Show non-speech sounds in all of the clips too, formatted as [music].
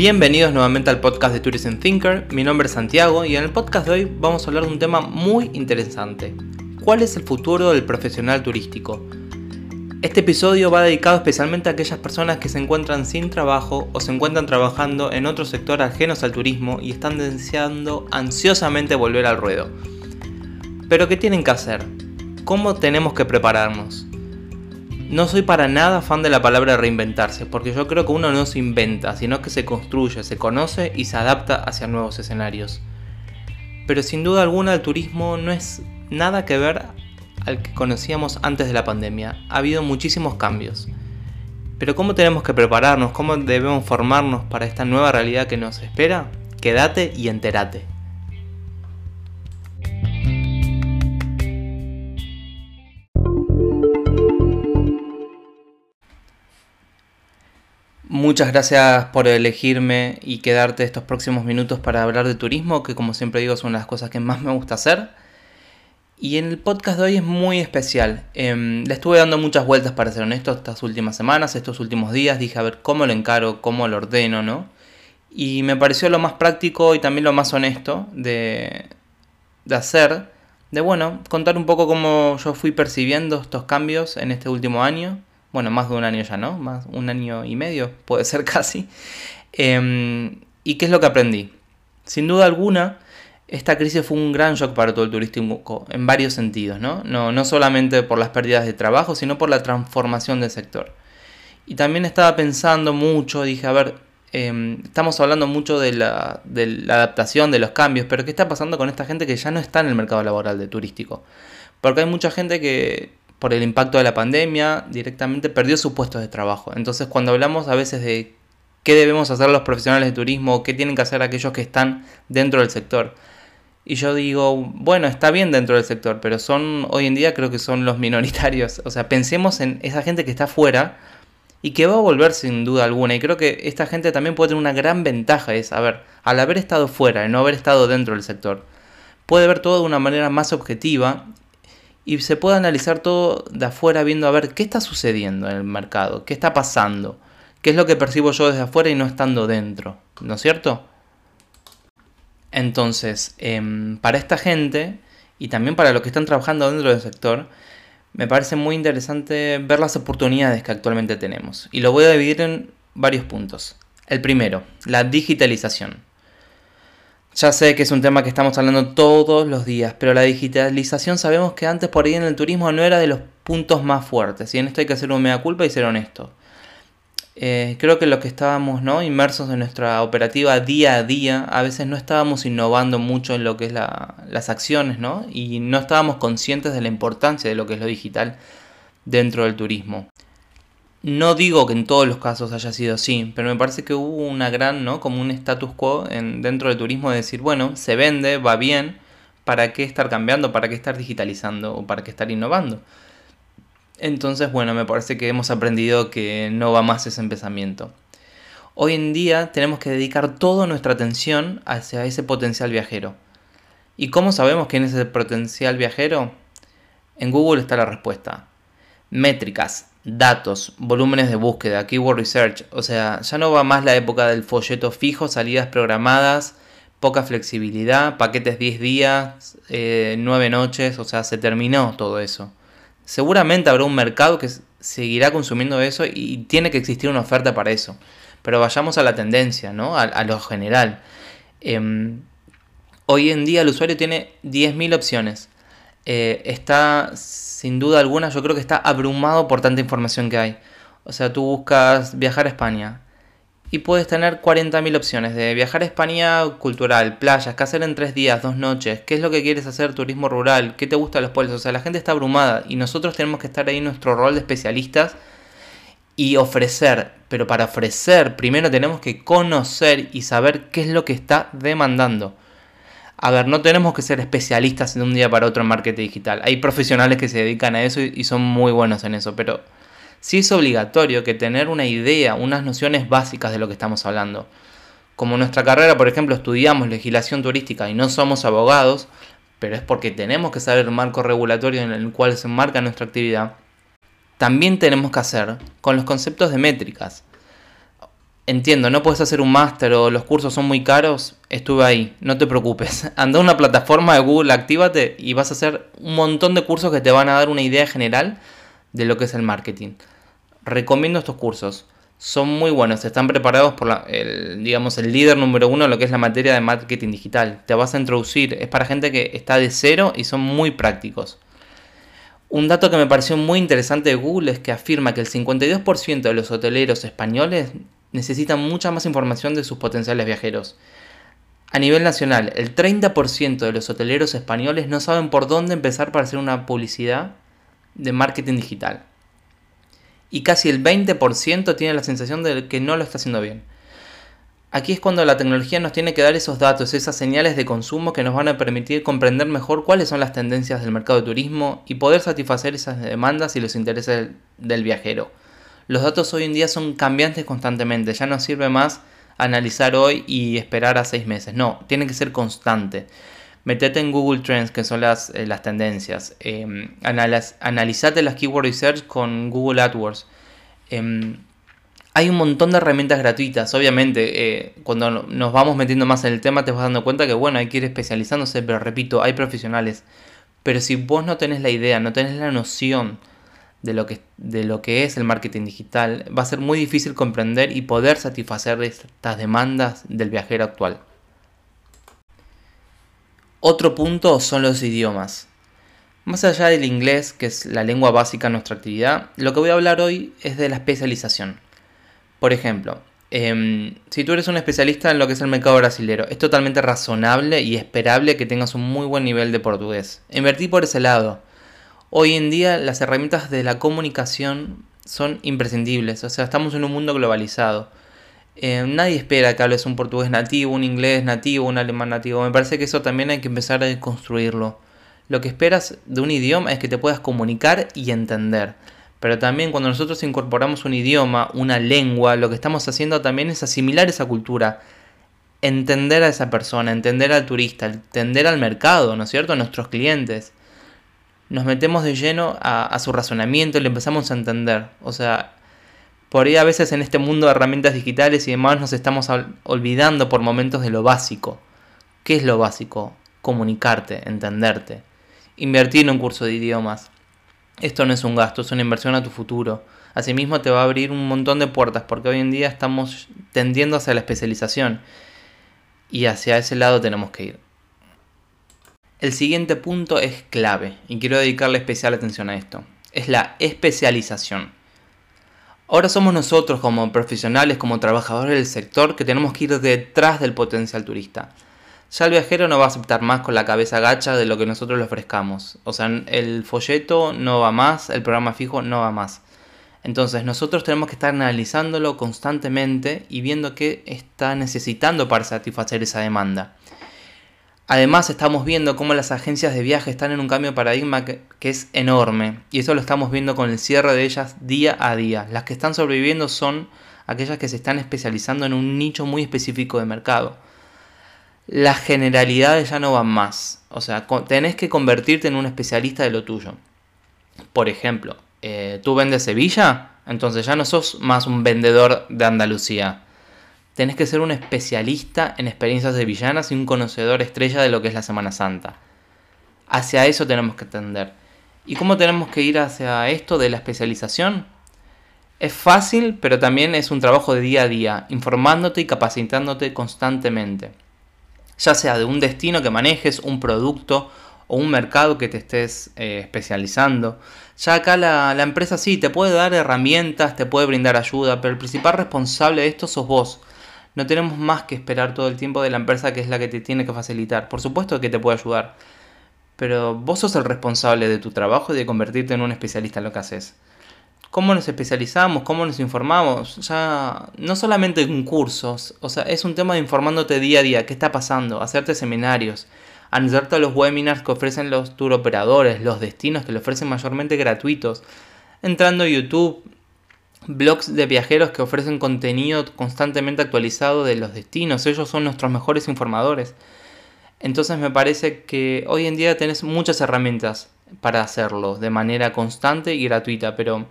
Bienvenidos nuevamente al podcast de Tourism Thinker, mi nombre es Santiago y en el podcast de hoy vamos a hablar de un tema muy interesante. ¿Cuál es el futuro del profesional turístico? Este episodio va dedicado especialmente a aquellas personas que se encuentran sin trabajo o se encuentran trabajando en otro sector ajenos al turismo y están deseando ansiosamente volver al ruedo. Pero ¿qué tienen que hacer? ¿Cómo tenemos que prepararnos? No soy para nada fan de la palabra reinventarse, porque yo creo que uno no se inventa, sino que se construye, se conoce y se adapta hacia nuevos escenarios. Pero sin duda alguna el turismo no es nada que ver al que conocíamos antes de la pandemia. Ha habido muchísimos cambios. Pero ¿cómo tenemos que prepararnos? ¿Cómo debemos formarnos para esta nueva realidad que nos espera? Quédate y entérate. Muchas gracias por elegirme y quedarte estos próximos minutos para hablar de turismo, que como siempre digo son las cosas que más me gusta hacer. Y en el podcast de hoy es muy especial. Em, le estuve dando muchas vueltas para ser honesto estas últimas semanas, estos últimos días. Dije a ver cómo lo encaro, cómo lo ordeno, ¿no? Y me pareció lo más práctico y también lo más honesto de, de hacer. De bueno, contar un poco cómo yo fui percibiendo estos cambios en este último año bueno, más de un año ya, ¿no? Más un año y medio, puede ser [laughs] casi. Em, ¿Y qué es lo que aprendí? Sin duda alguna, esta crisis fue un gran shock para todo el turismo en varios sentidos, ¿no? No, no solamente por las pérdidas de trabajo, sino por la transformación del sector. Y también estaba pensando mucho, dije, a ver, em, estamos hablando mucho de la, de la adaptación, de los cambios, pero ¿qué está pasando con esta gente que ya no está en el mercado laboral de turístico? Porque hay mucha gente que por el impacto de la pandemia, directamente perdió su puesto de trabajo. Entonces cuando hablamos a veces de qué debemos hacer los profesionales de turismo, qué tienen que hacer aquellos que están dentro del sector. Y yo digo, bueno, está bien dentro del sector, pero son hoy en día creo que son los minoritarios. O sea, pensemos en esa gente que está fuera y que va a volver sin duda alguna. Y creo que esta gente también puede tener una gran ventaja, es, a ver, al haber estado fuera y no haber estado dentro del sector, puede ver todo de una manera más objetiva y se puede analizar todo de afuera viendo a ver qué está sucediendo en el mercado, qué está pasando, qué es lo que percibo yo desde afuera y no estando dentro, ¿no es cierto? Entonces, em, para esta gente y también para los que están trabajando dentro del sector, me parece muy interesante ver las oportunidades que actualmente tenemos. Y lo voy a dividir en varios puntos. El primero, la digitalización. Ya sé que es un tema que estamos hablando todos los días, pero la digitalización sabemos que antes por ahí en el turismo no era de los puntos más fuertes, y en esto hay que hacer un mea culpa y ser honesto. Eh, creo que los que estábamos ¿no? inmersos en nuestra operativa día a día, a veces no estábamos innovando mucho en lo que es las acciones, ¿no? Y no estábamos conscientes de la importancia de lo que es lo digital dentro del turismo. No digo que en todos los casos haya sido así, pero me parece que hubo una gran, ¿no? Como un status quo en, dentro del turismo de decir, bueno, se vende, va bien, ¿para qué estar cambiando? ¿Para qué estar digitalizando? ¿O para qué estar innovando? Entonces, bueno, me parece que hemos aprendido que no va más ese empezamiento. Hoy en día tenemos que dedicar toda nuestra atención hacia ese potencial viajero. ¿Y cómo sabemos quién es ese potencial viajero? En Google está la respuesta. Métricas, datos, volúmenes de búsqueda, keyword research. O sea, ya no va más la época del folleto fijo, salidas programadas, poca flexibilidad, paquetes 10 días, 9 eh, noches. O sea, se terminó todo eso. Seguramente habrá un mercado que seguirá consumiendo eso y tiene que existir una oferta para eso. Pero vayamos a la tendencia, ¿no? A, lo general. Em, hoy en día el usuario tiene 10.000 opciones. Eh, está sin duda alguna, yo creo que está abrumado por tanta información que hay. O sea, tú buscas viajar a España y puedes tener 40.000 opciones de viajar a España cultural, playas, qué hacer en tres días, dos noches, qué es lo que quieres hacer, turismo rural, qué te gusta los pueblos. O sea, la gente está abrumada y nosotros tenemos que estar ahí en nuestro rol de especialistas y ofrecer. Pero para ofrecer, primero tenemos que conocer y saber qué es lo que está demandando. A ver, no tenemos que ser especialistas de un día para otro en marketing digital. Hay profesionales que se dedican a eso y son muy buenos en eso, pero sí es obligatorio que tener una idea, unas nociones básicas de lo que estamos hablando. Como nuestra carrera, por ejemplo, estudiamos legislación turística y no somos abogados, pero es porque tenemos que saber el marco regulatorio en el cual se enmarca nuestra actividad, también tenemos que hacer con los conceptos de métricas. Entiendo, no puedes hacer un máster o los cursos son muy caros. Estuve ahí, no te preocupes. [laughs] Anda a una plataforma de Google, actívate y vas a hacer un montón de cursos que te van a dar una idea general de lo que es el marketing. Recomiendo estos cursos. Son muy buenos, están preparados por el, digamos, el líder número uno de lo que es la materia de marketing digital. Te vas a introducir, es para gente que está de cero y son muy prácticos. Un dato que me pareció muy interesante de Google es que afirma que el 52% de los hoteleros españoles necesitan mucha más información de sus potenciales viajeros. A nivel nacional, el 30% de los hoteleros españoles no saben por dónde empezar para hacer una publicidad de marketing digital. Y casi el 20% tiene la sensación de que no lo está haciendo bien. Aquí es cuando la tecnología nos tiene que dar esos datos, esas señales de consumo que nos van a permitir comprender mejor cuáles son las tendencias del mercado de turismo y poder satisfacer esas demandas y los intereses del viajero. Los datos hoy en día son cambiantes constantemente, ya no sirve más analizar hoy y esperar a seis meses, no, tiene que ser constante. Metete en Google Trends, que son las, eh, las tendencias. Eh, analizate las keyword research con Google AdWords. Em, hay un montón de herramientas gratuitas. Obviamente, eh, cuando nos vamos metiendo más en el tema, te vas dando cuenta que, bueno, hay que ir especializándose, pero repito, hay profesionales. Pero si vos no tenés la idea, no tenés la noción de lo, que, de lo que es el marketing digital, va a ser muy difícil comprender y poder satisfacer estas demandas del viajero actual. Otro punto son los idiomas. Más allá del inglés, que es la lengua básica de nuestra actividad, lo que voy a hablar hoy es de la especialización. Por ejemplo, em, si tú eres un especialista en lo que es el mercado brasilero, es totalmente razonable y esperable que tengas un muy buen nivel de portugués. Invertí por ese lado. Hoy en día las herramientas de la comunicación son imprescindibles, o sea, estamos en un mundo globalizado. Eh, nadie espera que hables un portugués nativo, un inglés nativo, un alemán nativo. Me parece que eso también hay que empezar a construirlo. Lo que esperas de un idioma es que te puedas comunicar y entender. Pero también cuando nosotros incorporamos un idioma, una lengua, lo que estamos haciendo también es asimilar esa cultura, entender a esa persona, entender al turista, entender al mercado, ¿no es cierto? A nuestros clientes nos metemos de lleno a, su razonamiento y le empezamos a entender. O sea, por ahí a veces en este mundo de herramientas digitales y demás nos estamos olvidando por momentos de lo básico. ¿Qué es lo básico? Comunicarte, entenderte. Invertir en un curso de idiomas. Esto no es un gasto, es una inversión a tu futuro. Asimismo te va a abrir un montón de puertas porque hoy en día estamos tendiendo hacia la especialización y hacia ese lado tenemos que ir. El siguiente punto es clave y quiero dedicarle especial atención a esto. Es la especialización. Ahora somos nosotros como profesionales, como trabajadores del sector, que tenemos que ir detrás del potencial turista. Ya el viajero no va a aceptar más con la cabeza gacha de lo que nosotros le ofrezcamos. O sea, el folleto no va más, el programa fijo no va más. Entonces nosotros tenemos que estar analizándolo constantemente y viendo qué está necesitando para satisfacer esa demanda. Además estamos viendo cómo las agencias de viaje están en un cambio de paradigma que, es enorme y eso lo estamos viendo con el cierre de ellas día a día. Las que están sobreviviendo son aquellas que se están especializando en un nicho muy específico de mercado. Las generalidades ya no van más, o sea, tenés que convertirte en un especialista de lo tuyo. Por ejemplo, eh, tú vendes Sevilla, entonces ya no sos más un vendedor de Andalucía tenés que ser un especialista en experiencias de villanas y un conocedor estrella de lo que es la Semana Santa. Hacia eso tenemos que tender. ¿Y cómo tenemos que ir hacia esto de la especialización? Es fácil, pero también es un trabajo de día a día, informándote y capacitándote constantemente. Ya sea de un destino que manejes, un producto o un mercado que te estés eh, especializando. Ya acá la, la empresa sí te puede dar herramientas, te puede brindar ayuda, pero el principal responsable de esto sos vos no tenemos más que esperar todo el tiempo de la empresa que es la que te tiene que facilitar. Por supuesto que te puede ayudar, pero vos sos el responsable de tu trabajo y de convertirte en un especialista en lo que haces. ¿Cómo nos especializamos? ¿Cómo nos informamos? Ya no solamente en cursos, o sea, es un tema de informándote día a día, qué está pasando, hacerte seminarios, anotarte a los webinars que ofrecen los tour operadores, los destinos que le ofrecen mayormente gratuitos, entrando a YouTube, blogs de viajeros que ofrecen contenido constantemente actualizado de los destinos. Ellos son nuestros mejores informadores. Entonces me parece que hoy en día tenés muchas herramientas para hacerlo de manera constante y gratuita, pero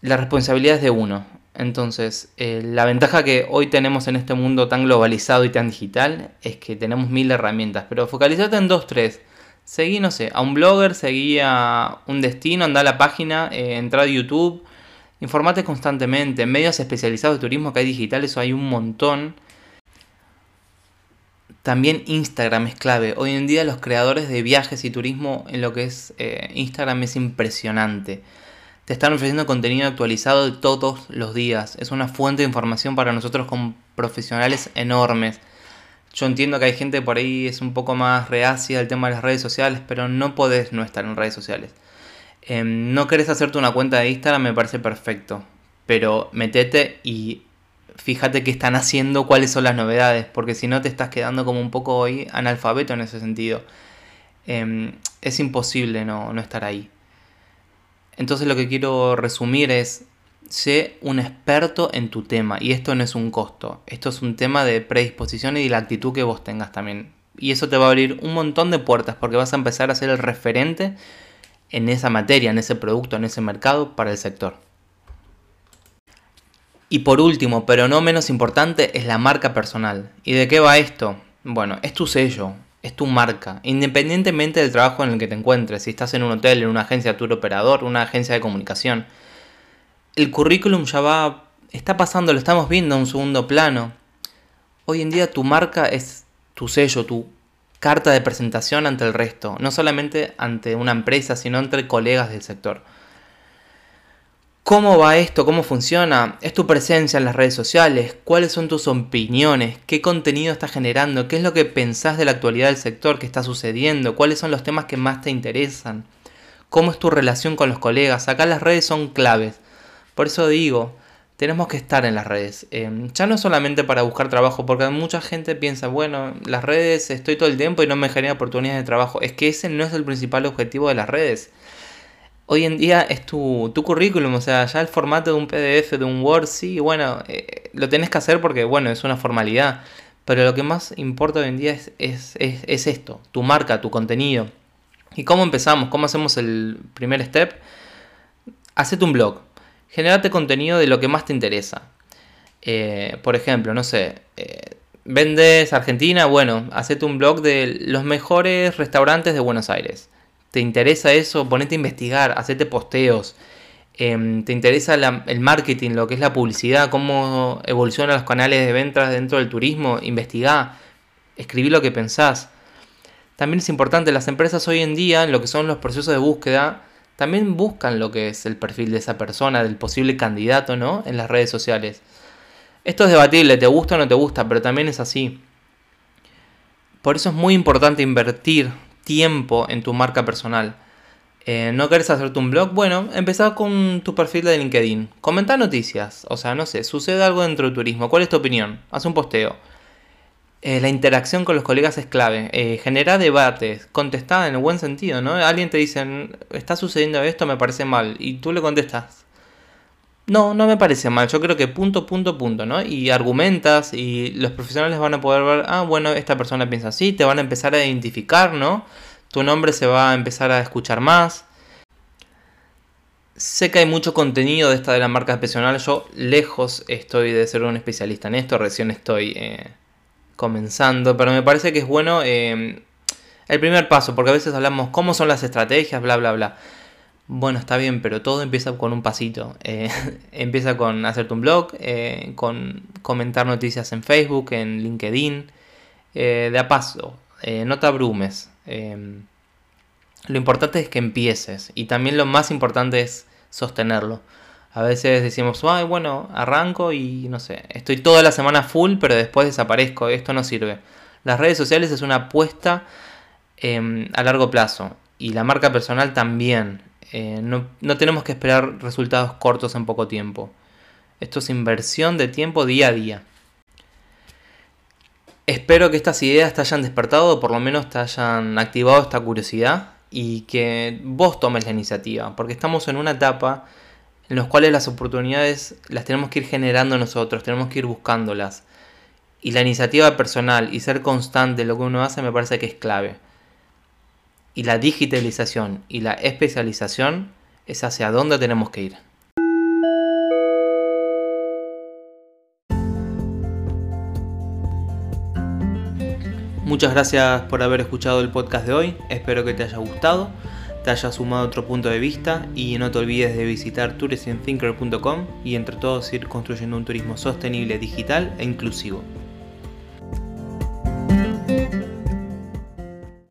la responsabilidad es de uno. Entonces, eh, la ventaja que hoy tenemos en este mundo tan globalizado y tan digital es que tenemos mil herramientas, pero focalizate en dos, tres. Seguí, no sé, a un blogger, seguí a un destino, anda a la página, eh, entra a YouTube, informate constantemente. En medios especializados de turismo que hay digitales hay un montón. También Instagram es clave. Hoy en día los creadores de viajes y turismo en lo que es eh, Instagram es impresionante. Te están ofreciendo contenido actualizado todos los días. Es una fuente de información para nosotros como profesionales enormes. Yo entiendo que hay gente por ahí es un poco más reacia al tema de las redes sociales, pero no podés no estar en redes sociales. Em, no querés hacerte una cuenta de Instagram, me parece perfecto. Pero metete y fíjate qué están haciendo, cuáles son las novedades, porque si no te estás quedando como un poco hoy analfabeto en ese sentido. Em, es imposible no, no estar ahí. Entonces lo que quiero resumir es, sé un experto en tu tema y esto no es un costo, esto es un tema de predisposición y de la actitud que vos tengas también. Y eso te va a abrir un montón de puertas porque vas a empezar a ser el referente en esa materia, en ese producto, en ese mercado para el sector. Y por último, pero no menos importante, es la marca personal. ¿Y de qué va esto? Bueno, es tu sello, es tu marca, independientemente del trabajo en el que te encuentres, si estás en un hotel, en una agencia de tour operador, una agencia de comunicación. El currículum ya va, está pasando, lo estamos viendo a un segundo plano. Hoy en día tu marca es tu sello, tu carta de presentación ante el resto, no solamente ante una empresa, sino entre colegas del sector. ¿Cómo va esto? ¿Cómo funciona? ¿Es tu presencia en las redes sociales? ¿Cuáles son tus opiniones? ¿Qué contenido estás generando? ¿Qué es lo que pensás de la actualidad del sector? ¿Qué está sucediendo? ¿Cuáles son los temas que más te interesan? ¿Cómo es tu relación con los colegas? Acá las redes son claves. Por eso digo, tenemos que estar en las redes. Em, ya no solamente para buscar trabajo, porque mucha gente piensa, bueno, las redes estoy todo el tiempo y no me genera oportunidades de trabajo. Es que ese no es el principal objetivo de las redes hoy en día es tu, currículum, o sea, ya el formato de un PDF, de un Word, sí, bueno, eh, lo tenés que hacer porque, bueno, es una formalidad. Pero lo que más importa hoy en día es, es, esto, tu marca, tu contenido. ¿Y cómo empezamos? ¿Cómo hacemos el primer step? Hacete un blog. Generate contenido de lo que más te interesa. Eh, por ejemplo, no sé, eh, vendes Argentina, bueno, hacete un blog de los mejores restaurantes de Buenos Aires te interesa eso, ponete a investigar, hacete posteos. Em, te interesa el marketing, lo que es la publicidad, cómo evolucionan los canales de ventas dentro del turismo, investigá, escribí lo que pensás. También es importante, las empresas hoy en día, en lo que son los procesos de búsqueda, también buscan lo que es el perfil de esa persona, del posible candidato, ¿no? En las redes sociales. Esto es debatible, te gusta o no te gusta, pero también es así. Por eso es muy importante invertir tiempo en tu marca personal. Eh, ¿No querés hacerte un blog? Bueno, empezá con tu perfil de LinkedIn. Comenta noticias. O sea, no sé, sucede algo dentro del turismo. ¿Cuál es tu opinión? Haz un posteo. Eh, la interacción con los colegas es clave. Eh, genera debates. Contestá en el buen sentido, ¿no? Alguien te dice, está sucediendo esto, me parece mal. Y tú le contestas, no, no me parece mal. Yo creo que punto, punto, punto, ¿no? Y argumentas y los profesionales van a poder ver, ah, bueno, esta persona piensa así, te van a empezar a identificar, ¿no? Tu nombre se va a empezar a escuchar más. Sé que hay mucho contenido de esta de la marca especial. Yo lejos estoy de ser un especialista en esto, recién estoy eh, comenzando, pero me parece que es bueno eh, el primer paso, porque a veces hablamos cómo son las estrategias, bla, bla, bla. Bueno, está bien, pero todo empieza con un pasito. Eh, [laughs] empieza con hacerte un blog, eh, con comentar noticias en Facebook, en LinkedIn. De a paso, no te abrumes. Lo importante es que empieces y también lo más importante es sostenerlo. A veces decimos, ay, bueno, arranco y no sé, estoy toda la semana full, pero después desaparezco, esto no sirve. Las redes sociales es una apuesta em, a largo plazo y la marca personal también. Eh, no, tenemos que esperar resultados cortos en poco tiempo. Esto es inversión de tiempo día a día. Espero que estas ideas te hayan despertado o por lo menos te hayan activado esta curiosidad y que vos tomes la iniciativa, porque estamos en una etapa en los cuales las oportunidades las tenemos que ir generando nosotros, tenemos que ir buscándolas. Y la iniciativa personal y ser constante en lo que uno hace me parece que es clave. Y la digitalización y la especialización es hacia dónde tenemos que ir. Muchas gracias por haber escuchado el podcast de hoy, espero que te haya gustado te haya sumado otro punto de vista y no te olvides de visitar tourismthinker.com y entre todos ir construyendo un turismo sostenible, digital e inclusivo.